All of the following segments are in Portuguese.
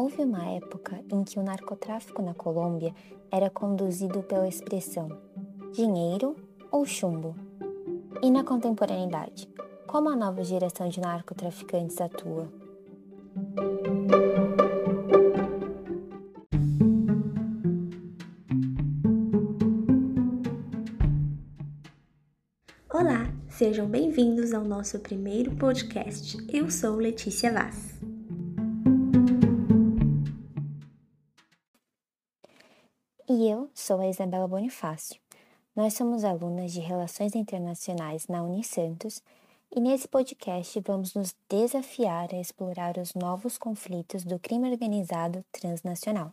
Houve uma época em que o narcotráfico na Colômbia era conduzido pela expressão dinheiro ou chumbo. E na contemporaneidade, como a nova geração de narcotraficantes atua? Olá, sejam bem-vindos ao nosso primeiro podcast. Eu sou Letícia Vaz. E eu sou a Isabela Bonifácio. Nós somos alunas de Relações Internacionais na Unisantos e nesse podcast vamos nos desafiar a explorar os novos conflitos do crime organizado transnacional.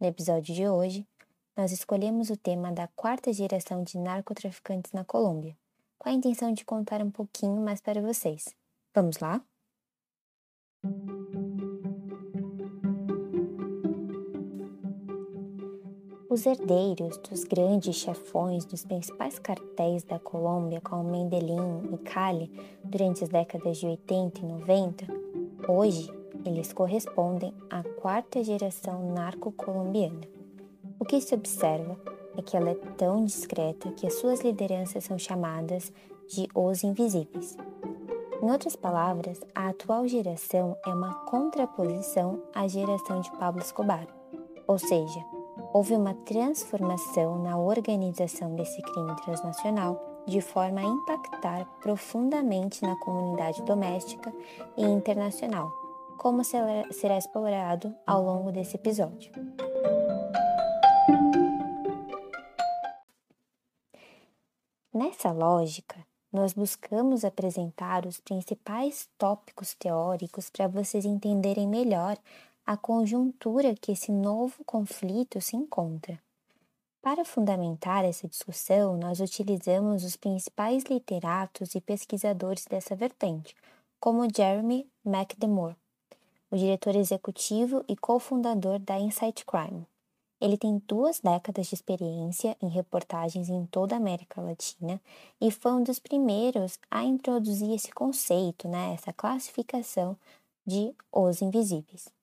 No episódio de hoje, nós escolhemos o tema da quarta geração de narcotraficantes na Colômbia, com a intenção de contar um pouquinho mais para vocês. Vamos lá? Os herdeiros dos grandes chefões dos principais cartéis da Colômbia, como Medellín e Cali, durante as décadas de 80 e 90, hoje eles correspondem à quarta geração narco-colombiana. O que se observa é que ela é tão discreta que as suas lideranças são chamadas de os invisíveis. Em outras palavras, a atual geração é uma contraposição à geração de Pablo Escobar, ou seja, houve uma transformação na organização desse crime transnacional de forma a impactar profundamente na comunidade doméstica e internacional, como será explorado ao longo desse episódio. Nessa lógica, nós buscamos apresentar os principais tópicos teóricos para vocês entenderem melhor a conjuntura que esse novo conflito se encontra. Para fundamentar essa discussão, nós utilizamos os principais literatos e pesquisadores dessa vertente, como Jeremy McDemore, o diretor executivo e cofundador da Insight Crime. Ele tem duas décadas de experiência em reportagens em toda a América Latina e foi um dos primeiros a introduzir esse conceito, né, essa classificação de os invisíveis.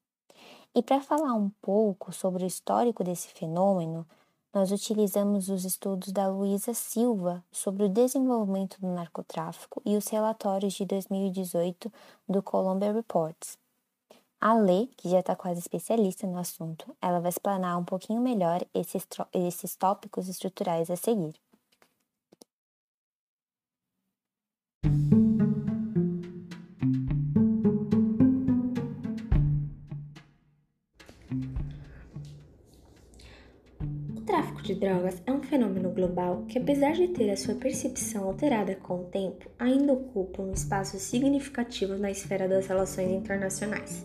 E para falar um pouco sobre o histórico desse fenômeno, nós utilizamos os estudos da Luísa Silva sobre o desenvolvimento do narcotráfico e os relatórios de 2018 do Columbia Reports. A Lê, que já está quase especialista no assunto, ela vai explanar um pouquinho melhor esses, esses tópicos estruturais a seguir. De drogas é um fenômeno global que, apesar de ter a sua percepção alterada com o tempo, ainda ocupa um espaço significativo na esfera das relações internacionais.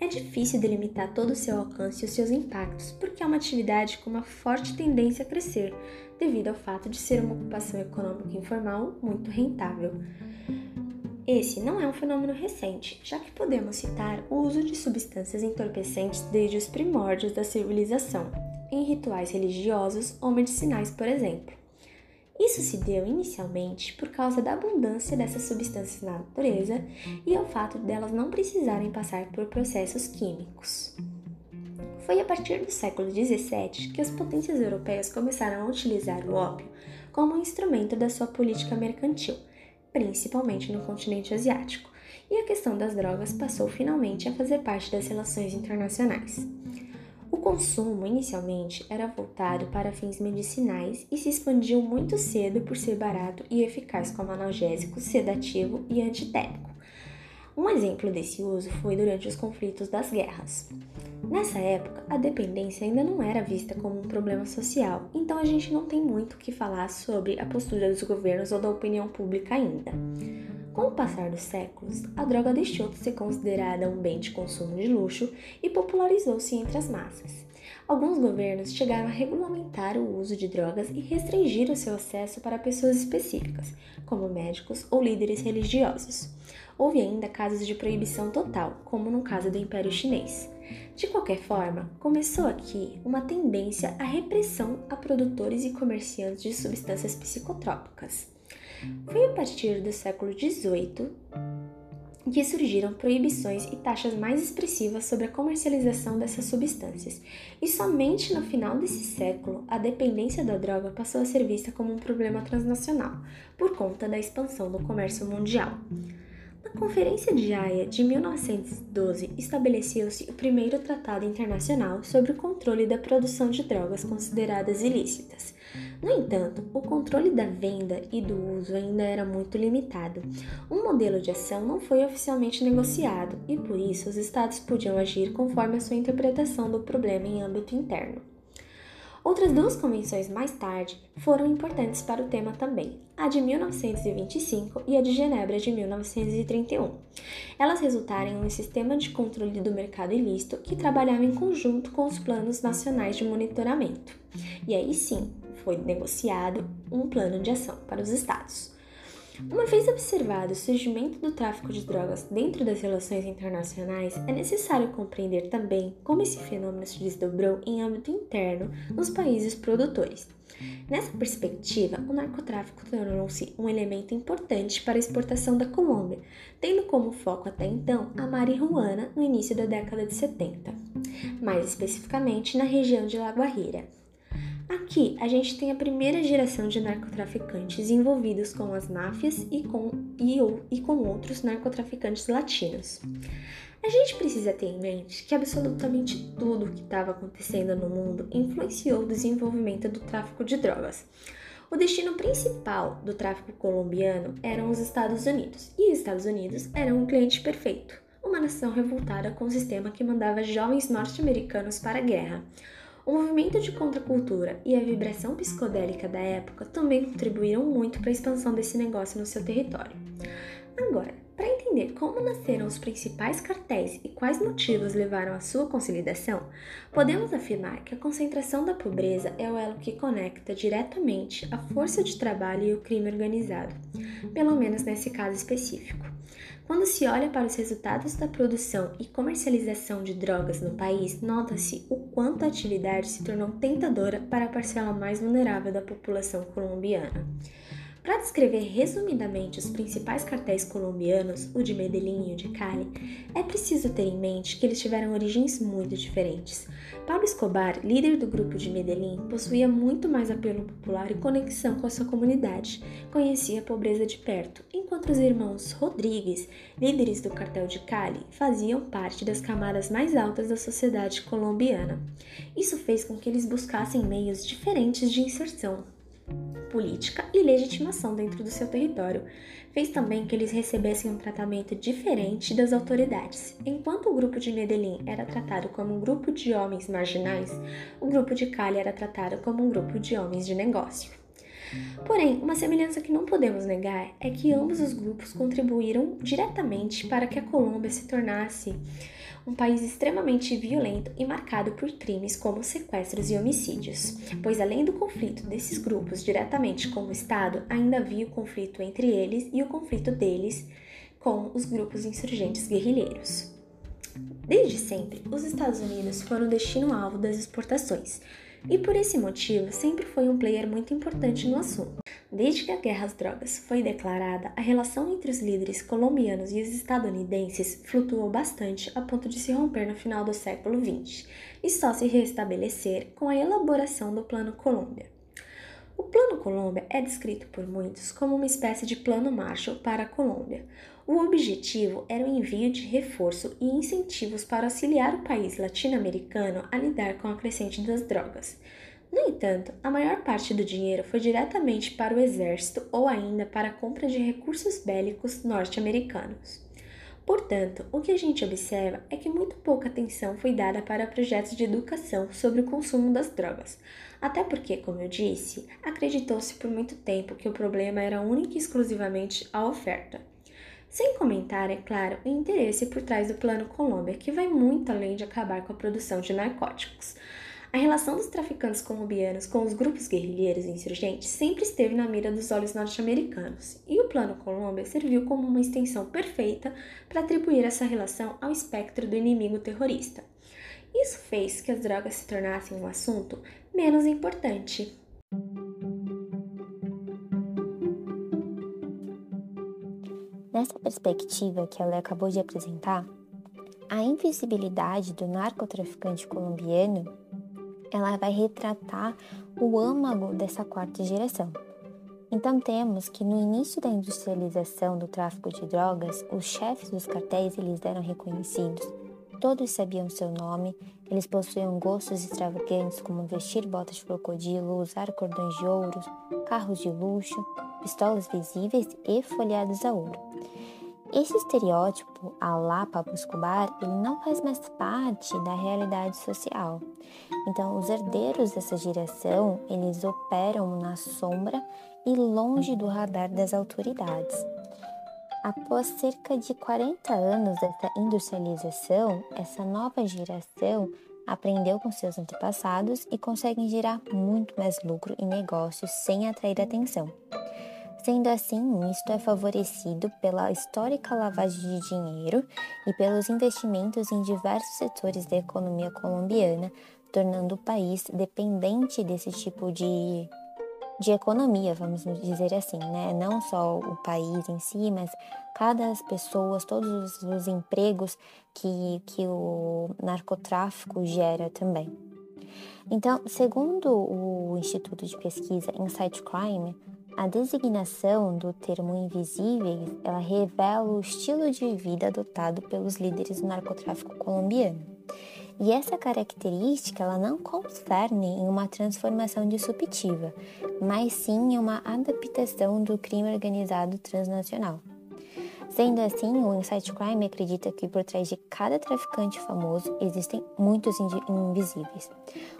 É difícil delimitar todo o seu alcance e os seus impactos, porque é uma atividade com uma forte tendência a crescer, devido ao fato de ser uma ocupação econômica informal muito rentável. Esse não é um fenômeno recente, já que podemos citar o uso de substâncias entorpecentes desde os primórdios da civilização, em rituais religiosos ou medicinais, por exemplo. Isso se deu inicialmente por causa da abundância dessas substâncias na natureza e ao fato delas não precisarem passar por processos químicos. Foi a partir do século XVII que as potências europeias começaram a utilizar o ópio como um instrumento da sua política mercantil, principalmente no continente asiático, e a questão das drogas passou finalmente a fazer parte das relações internacionais. O consumo inicialmente era voltado para fins medicinais e se expandiu muito cedo por ser barato e eficaz como analgésico, sedativo e antitérmico. Um exemplo desse uso foi durante os conflitos das guerras. Nessa época, a dependência ainda não era vista como um problema social, então a gente não tem muito o que falar sobre a postura dos governos ou da opinião pública ainda. Com o passar dos séculos, a droga deixou de ser considerada um bem de consumo de luxo e popularizou-se entre as massas. Alguns governos chegaram a regulamentar o uso de drogas e restringir o seu acesso para pessoas específicas, como médicos ou líderes religiosos. Houve ainda casos de proibição total, como no caso do Império Chinês. De qualquer forma, começou aqui uma tendência à repressão a produtores e comerciantes de substâncias psicotrópicas. Foi a partir do século XVIII que surgiram proibições e taxas mais expressivas sobre a comercialização dessas substâncias, e somente no final desse século a dependência da droga passou a ser vista como um problema transnacional, por conta da expansão do comércio mundial. Na Conferência de Haia de 1912, estabeleceu-se o primeiro tratado internacional sobre o controle da produção de drogas consideradas ilícitas. No entanto, o controle da venda e do uso ainda era muito limitado. Um modelo de ação não foi oficialmente negociado e, por isso, os estados podiam agir conforme a sua interpretação do problema em âmbito interno. Outras duas convenções mais tarde foram importantes para o tema também, a de 1925 e a de Genebra de 1931. Elas resultaram em um sistema de controle do mercado ilícito que trabalhava em conjunto com os planos nacionais de monitoramento. E aí sim, foi negociado um plano de ação para os estados. Uma vez observado o surgimento do tráfico de drogas dentro das relações internacionais, é necessário compreender também como esse fenômeno se desdobrou em âmbito interno nos países produtores. Nessa perspectiva, o narcotráfico tornou-se um elemento importante para a exportação da Colômbia, tendo como foco até então a marihuana no início da década de 70, mais especificamente na região de La Guajira. Aqui a gente tem a primeira geração de narcotraficantes envolvidos com as máfias e com, e, e com outros narcotraficantes latinos. A gente precisa ter em mente que absolutamente tudo o que estava acontecendo no mundo influenciou o desenvolvimento do tráfico de drogas. O destino principal do tráfico colombiano eram os Estados Unidos, e os Estados Unidos eram um cliente perfeito, uma nação revoltada com um sistema que mandava jovens norte-americanos para a guerra. O movimento de contracultura e a vibração psicodélica da época também contribuíram muito para a expansão desse negócio no seu território. Agora, para entender como nasceram os principais cartéis e quais motivos levaram à sua consolidação, podemos afirmar que a concentração da pobreza é o elo que conecta diretamente a força de trabalho e o crime organizado, pelo menos nesse caso específico. Quando se olha para os resultados da produção e comercialização de drogas no país, nota-se o quanto a atividade se tornou tentadora para a parcela mais vulnerável da população colombiana. Para descrever resumidamente os principais cartéis colombianos, o de Medellín e o de Cali, é preciso ter em mente que eles tiveram origens muito diferentes. Pablo Escobar, líder do grupo de Medellín, possuía muito mais apelo popular e conexão com a sua comunidade, conhecia a pobreza de perto, enquanto os irmãos Rodrigues, líderes do cartel de Cali, faziam parte das camadas mais altas da sociedade colombiana. Isso fez com que eles buscassem meios diferentes de inserção, política e legitimação dentro do seu território. Fez também que eles recebessem um tratamento diferente das autoridades. Enquanto o grupo de Medellín era tratado como um grupo de homens marginais, o grupo de Cali era tratado como um grupo de homens de negócio. Porém, uma semelhança que não podemos negar é que ambos os grupos contribuíram diretamente para que a Colômbia se tornasse um país extremamente violento e marcado por crimes como sequestros e homicídios, pois além do conflito desses grupos diretamente com o Estado, ainda havia o conflito entre eles e o conflito deles com os grupos insurgentes guerrilheiros. Desde sempre, os Estados Unidos foram o destino-alvo das exportações, e por esse motivo sempre foi um player muito importante no assunto. Desde que a guerra às drogas foi declarada, a relação entre os líderes colombianos e os estadunidenses flutuou bastante a ponto de se romper no final do século XX e só se restabelecer com a elaboração do Plano Colômbia. O Plano Colômbia é descrito por muitos como uma espécie de plano Marshall para a Colômbia, o objetivo era o envio de reforço e incentivos para auxiliar o país latino-americano a lidar com a crescente das drogas. No entanto, a maior parte do dinheiro foi diretamente para o exército ou ainda para a compra de recursos bélicos norte-americanos. Portanto, o que a gente observa é que muito pouca atenção foi dada para projetos de educação sobre o consumo das drogas, até porque, como eu disse, acreditou-se por muito tempo que o problema era único e exclusivamente a oferta. Sem comentar, é claro, o interesse por trás do Plano Colômbia, que vai muito além de acabar com a produção de narcóticos. A relação dos traficantes colombianos com os grupos guerrilheiros e insurgentes sempre esteve na mira dos olhos norte-americanos, e o Plano Colômbia serviu como uma extensão perfeita para atribuir essa relação ao espectro do inimigo terrorista. Isso fez que as drogas se tornassem um assunto menos importante. Nessa perspectiva que ela acabou de apresentar, a invisibilidade do narcotraficante colombiano, ela vai retratar o âmago dessa quarta geração. Então temos que no início da industrialização do tráfico de drogas, os chefes dos cartéis eles eram reconhecidos. Todos sabiam seu nome, eles possuíam gostos extravagantes como vestir botas de crocodilo, usar cordões de ouro, carros de luxo, pistolas visíveis e folhados a ouro. Esse estereótipo, a lá Pablo Escobar, ele não faz mais parte da realidade social. Então, os herdeiros dessa geração, eles operam na sombra e longe do radar das autoridades. Após cerca de 40 anos dessa industrialização, essa nova geração aprendeu com seus antepassados e consegue gerar muito mais lucro em negócios sem atrair atenção. Sendo assim, isto é favorecido pela histórica lavagem de dinheiro e pelos investimentos em diversos setores da economia colombiana, tornando o país dependente desse tipo de, de economia, vamos dizer assim, né? Não só o país em si, mas cada pessoa, todos os empregos que, que o narcotráfico gera também. Então, segundo o Instituto de Pesquisa Insight Crime, a designação do termo invisíveis, ela revela o estilo de vida adotado pelos líderes do narcotráfico colombiano. E essa característica ela não concerne em uma transformação disruptiva, mas sim em uma adaptação do crime organizado transnacional. Sendo assim, o Insight Crime acredita que por trás de cada traficante famoso existem muitos invisíveis.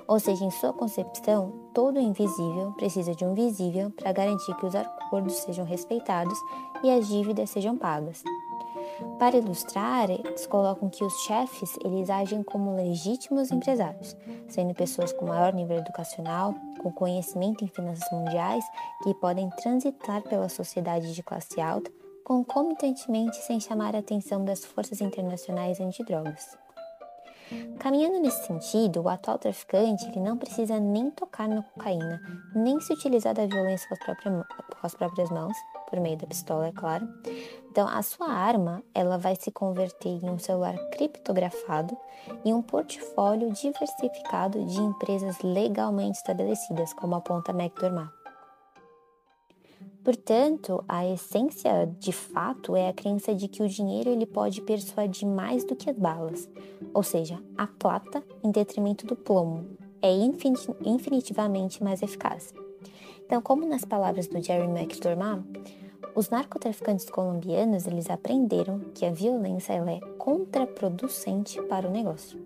Ou seja, em sua concepção, todo invisível precisa de um visível para garantir que os acordos sejam respeitados e as dívidas sejam pagas. Para ilustrar, eles colocam que os chefes eles agem como legítimos empresários, sendo pessoas com maior nível educacional, com conhecimento em finanças mundiais, que podem transitar pela sociedade de classe alta concomitantemente sem chamar a atenção das forças internacionais antidrogas. Caminhando nesse sentido, o atual traficante ele não precisa nem tocar na cocaína, nem se utilizar da violência com as, próprias, com as próprias mãos, por meio da pistola, é claro. Então, a sua arma ela vai se converter em um celular criptografado e um portfólio diversificado de empresas legalmente estabelecidas, como aponta McDormand. Portanto, a essência de fato é a crença de que o dinheiro ele pode persuadir mais do que as balas, ou seja, a plata em detrimento do plomo é infinitivamente mais eficaz. Então, como nas palavras do Jerry McDormand, os narcotraficantes colombianos eles aprenderam que a violência ela é contraproducente para o negócio.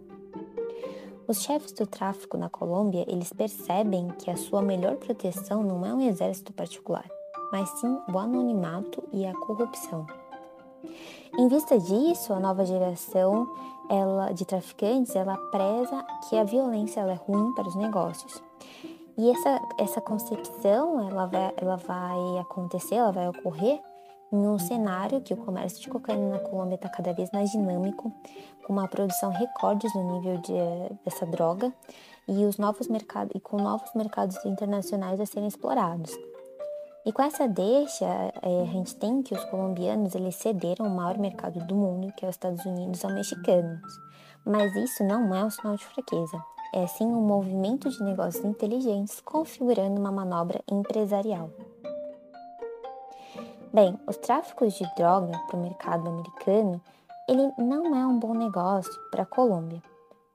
Os chefes do tráfico na Colômbia eles percebem que a sua melhor proteção não é um exército particular, mas sim o anonimato e a corrupção. Em vista disso, a nova geração ela, de traficantes ela preza que a violência é ruim para os negócios. E essa, essa concepção ela vai, ela vai acontecer, ela vai ocorrer em um cenário que o comércio de cocaína na Colômbia está cada vez mais dinâmico, com uma produção recordes no nível de, dessa droga e os novos mercados e com novos mercados internacionais a serem explorados. E com essa deixa, é, a gente tem que os colombianos eles cederam o maior mercado do mundo, que é os Estados Unidos, aos mexicanos. Mas isso não é um sinal de fraqueza, é sim um movimento de negócios inteligentes configurando uma manobra empresarial. Bem, os tráficos de droga para o mercado americano, ele não é um bom negócio para a Colômbia.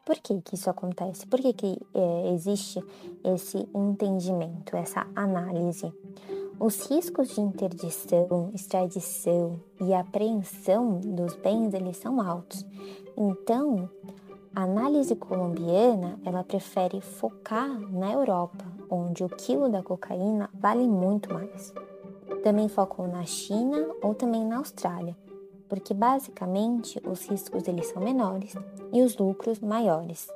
Por que, que isso acontece? Por que, que é, existe esse entendimento, essa análise? Os riscos de interdição, extradição e apreensão dos bens eles são altos. Então, a análise colombiana ela prefere focar na Europa, onde o quilo da cocaína vale muito mais. Também focam na China ou também na Austrália, porque basicamente os riscos eles são menores e os lucros maiores.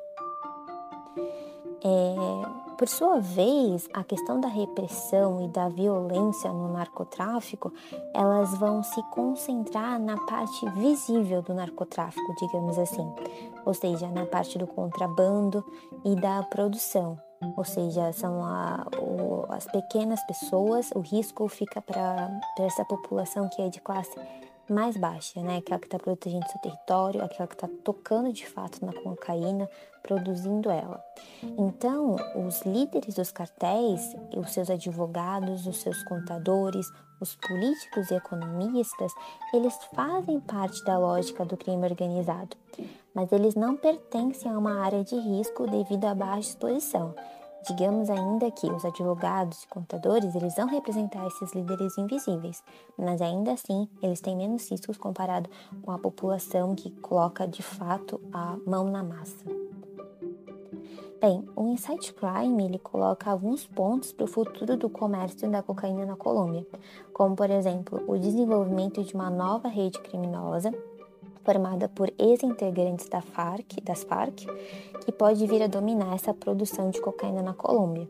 É, por sua vez, a questão da repressão e da violência no narcotráfico, elas vão se concentrar na parte visível do narcotráfico, digamos assim, ou seja, na parte do contrabando e da produção. Ou seja, são a, o, as pequenas pessoas, o risco fica para essa população que é de classe mais baixa, né? Aquela que está protegendo seu território, aquela que está tocando de fato na cocaína, produzindo ela. Então, os líderes dos cartéis, os seus advogados, os seus contadores, os políticos e economistas, eles fazem parte da lógica do crime organizado, mas eles não pertencem a uma área de risco devido à baixa exposição. Digamos ainda que os advogados e contadores eles vão representar esses líderes invisíveis, mas ainda assim eles têm menos riscos comparado com a população que coloca de fato a mão na massa. Bem, o Insight Crime ele coloca alguns pontos para o futuro do comércio da cocaína na Colômbia, como por exemplo o desenvolvimento de uma nova rede criminosa formada por ex-integrantes da FARC, das FARC, que pode vir a dominar essa produção de cocaína na Colômbia.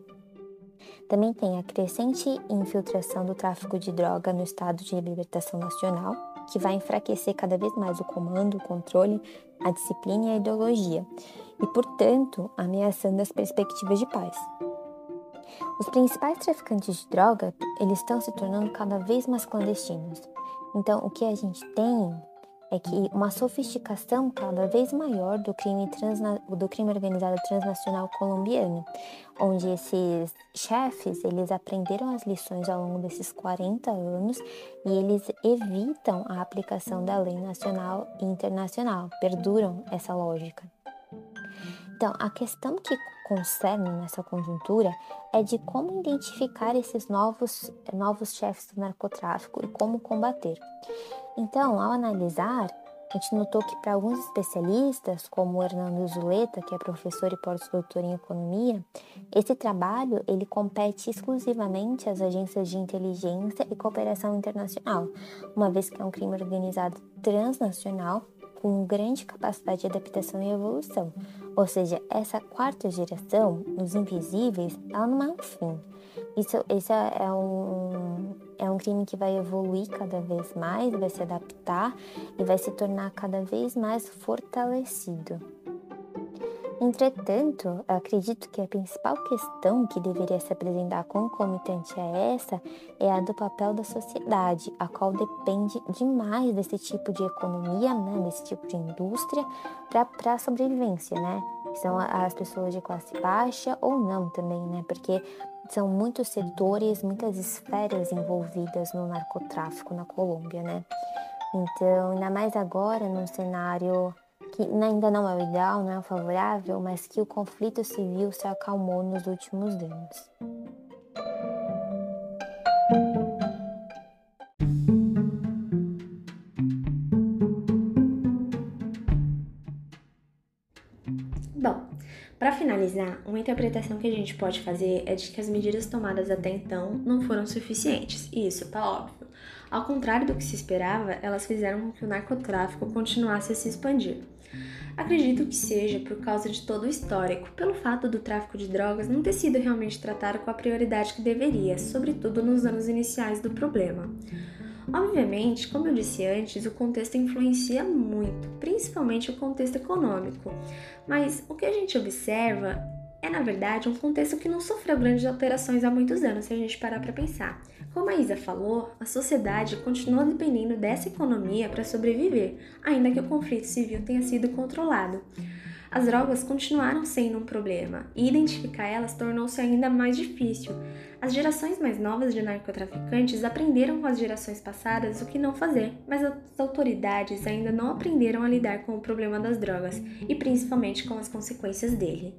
Também tem a crescente infiltração do tráfico de droga no Estado de Libertação Nacional, que vai enfraquecer cada vez mais o comando, o controle, a disciplina e a ideologia, e, portanto, ameaçando as perspectivas de paz. Os principais traficantes de droga, eles estão se tornando cada vez mais clandestinos. Então, o que a gente tem é que uma sofisticação cada vez maior do crime, transna, do crime organizado transnacional colombiano, onde esses chefes eles aprenderam as lições ao longo desses 40 anos e eles evitam a aplicação da lei nacional e internacional, perduram essa lógica. Então, a questão que concerne nessa conjuntura é de como identificar esses novos, novos chefes do narcotráfico e como combater. Então, ao analisar, a gente notou que para alguns especialistas, como o Hernando Zuleta, que é professor e pós-doutor em economia, esse trabalho ele compete exclusivamente às agências de inteligência e cooperação internacional, uma vez que é um crime organizado transnacional com grande capacidade de adaptação e evolução. Ou seja, essa quarta geração, os invisíveis, ela não é um fim. Isso, isso é um, é um crime que vai evoluir cada vez mais, vai se adaptar e vai se tornar cada vez mais fortalecido. Entretanto, acredito que a principal questão que deveria se apresentar concomitante a essa é a do papel da sociedade, a qual depende demais desse tipo de economia, né, desse tipo de indústria, para a sobrevivência, né? São as pessoas de classe baixa ou não também, né? Porque são muitos setores, muitas esferas envolvidas no narcotráfico na Colômbia, né? Então, ainda mais agora, num cenário que ainda não é o ideal, não é o favorável, mas que o conflito civil se acalmou nos últimos anos. Finalizar, uma interpretação que a gente pode fazer é de que as medidas tomadas até então não foram suficientes, e isso tá óbvio. Ao contrário do que se esperava, elas fizeram com que o narcotráfico continuasse a se expandir. Acredito que seja por causa de todo o histórico, pelo fato do tráfico de drogas não ter sido realmente tratado com a prioridade que deveria, sobretudo nos anos iniciais do problema. Obviamente, como eu disse antes, o contexto influencia muito, principalmente o contexto econômico, mas o que a gente observa é, na verdade, um contexto que não sofreu grandes alterações há muitos anos, se a gente parar para pensar. Como a Isa falou, a sociedade continua dependendo dessa economia para sobreviver, ainda que o conflito civil tenha sido controlado as drogas continuaram sendo um problema e identificar elas tornou-se ainda mais difícil. As gerações mais novas de narcotraficantes aprenderam com as gerações passadas o que não fazer, mas as autoridades ainda não aprenderam a lidar com o problema das drogas e principalmente com as consequências dele.